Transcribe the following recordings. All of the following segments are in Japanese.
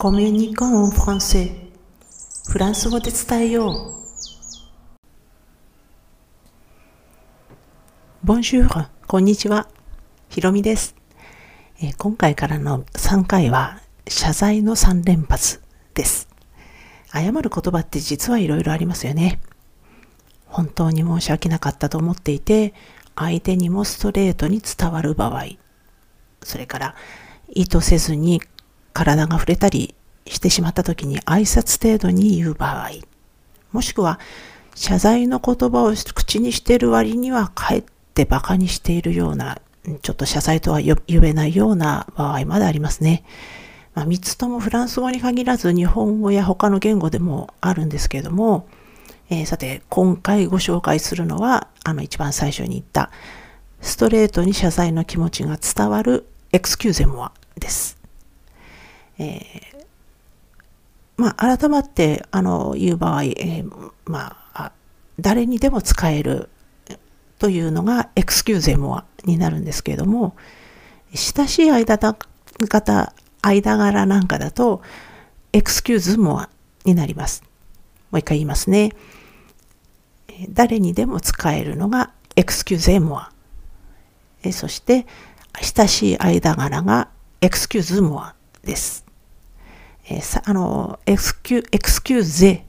コミュニコンフランセフランス語で伝えよう。ボンジュール、こんにちは。ひろみです、えー、今回からの3回は謝罪の3連発です。謝る言葉って実はいろいろありますよね。本当に申し訳なかったと思っていて、相手にもストレートに伝わる場合、それから意図せずに体が触れたりしてしまった時に挨拶程度に言う場合、もしくは謝罪の言葉を口にしている割にはかえって馬鹿にしているような、ちょっと謝罪とは呼べないような場合までありますね。まあ、3つともフランス語に限らず日本語や他の言語でもあるんですけれども、えー、さて、今回ご紹介するのは、あの一番最初に言った、ストレートに謝罪の気持ちが伝わるエクスキューゼモアです。えー、まあ、改まって、あの、言う場合、えー、まあ、誰にでも使えるというのがエクスキューゼモアになるんですけれども、親しい間だ方、間柄なんかだと、エクスキューズモアになります。もう一回言いますね。誰にでも使えるのが excusez-moi。そして、親しい間柄が excuse-moi です。えー、あの、 excu excusez、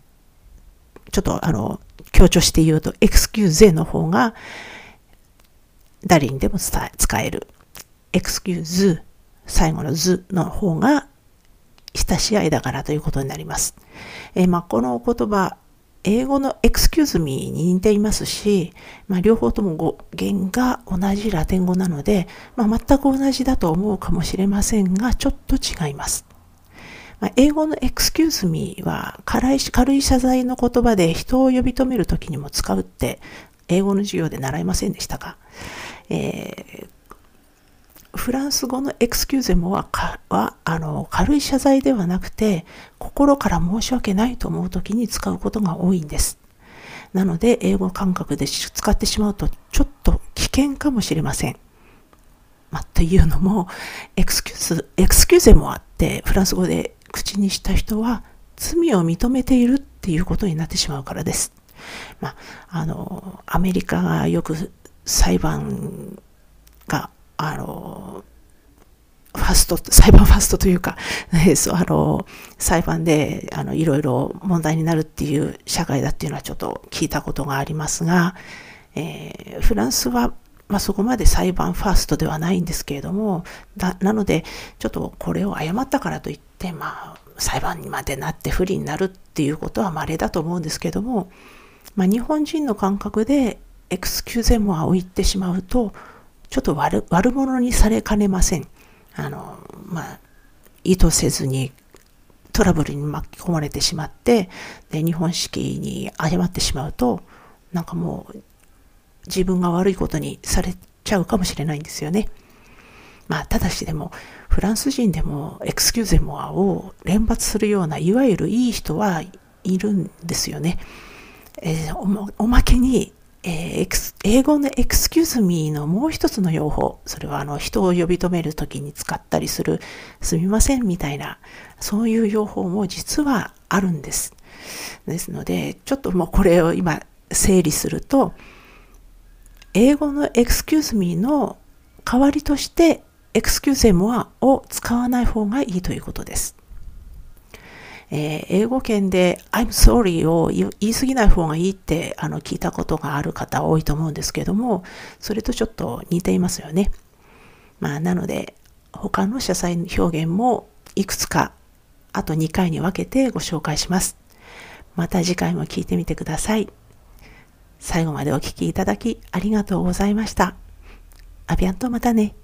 ちょっとあの、強調して言うと、 excusez の方が誰にでも使える。 excuse、最後のズの方が親しい間柄ということになります。えー、まあ、この言葉、英語の excuse me に似ていますし、まあ、両方とも語源が同じラテン語なので、まあ、全く同じだと思うかもしれませんが、ちょっと違います。まあ、英語の excuse me は軽い軽い謝罪の言葉で人を呼び止めるときにも使うって英語の授業で習いませんでしたか、えーフランス語のエクスキューゼモははあの軽い謝罪ではなくて心から申し訳ないと思う時に使うことが多いんです。なので英語感覚で使ってしまうとちょっと危険かもしれません。まあ、というのも excuse、excusez-moi ってフランス語で口にした人は罪を認めているっていうことになってしまうからです。まあ、あの、アメリカがよく裁判があの、ファスト、裁判ファストというか、ね、そう、あの、裁判で、あの、いろいろ問題になるっていう社会だっていうのはちょっと聞いたことがありますが、えー、フランスは、まあ、そこまで裁判ファーストではないんですけれども、だなので、ちょっとこれを誤ったからといって、まあ、裁判にまでなって不利になるっていうことは稀だと思うんですけども、まあ、日本人の感覚でエクスキューゼモアを言ってしまうと、ちょっと悪悪者にされかねません。あの、まあ、意図せずにトラブルに巻き込まれてしまって、で、日本式に誤ってしまうと、なんかもう自分が悪いことにされちゃうかもしれないんですよね。まあ、ただしでも、フランス人でもエクスキューゼモアを連発するような、いわゆるいい人はいるんですよね。えー、おまけに、えー、英語の excuse me のもう一つの用法、それはあの人を呼び止めるときに使ったりするすみませんみたいな、そういう用法も実はあるんです。ですので、ちょっともうこれを今整理すると、英語の excuse me の代わりとして excusez-moi を使わない方がいいということです。えー、英語圏で I'm sorry を言い過ぎない方がいいってあの聞いたことがある方多いと思うんですけども、それとちょっと似ていますよね。まあ、なので、他の謝罪表現もいくつか、あと2回に分けてご紹介します。また次回も聞いてみてください。最後までお聴きいただきありがとうございました。アビアンとまたね。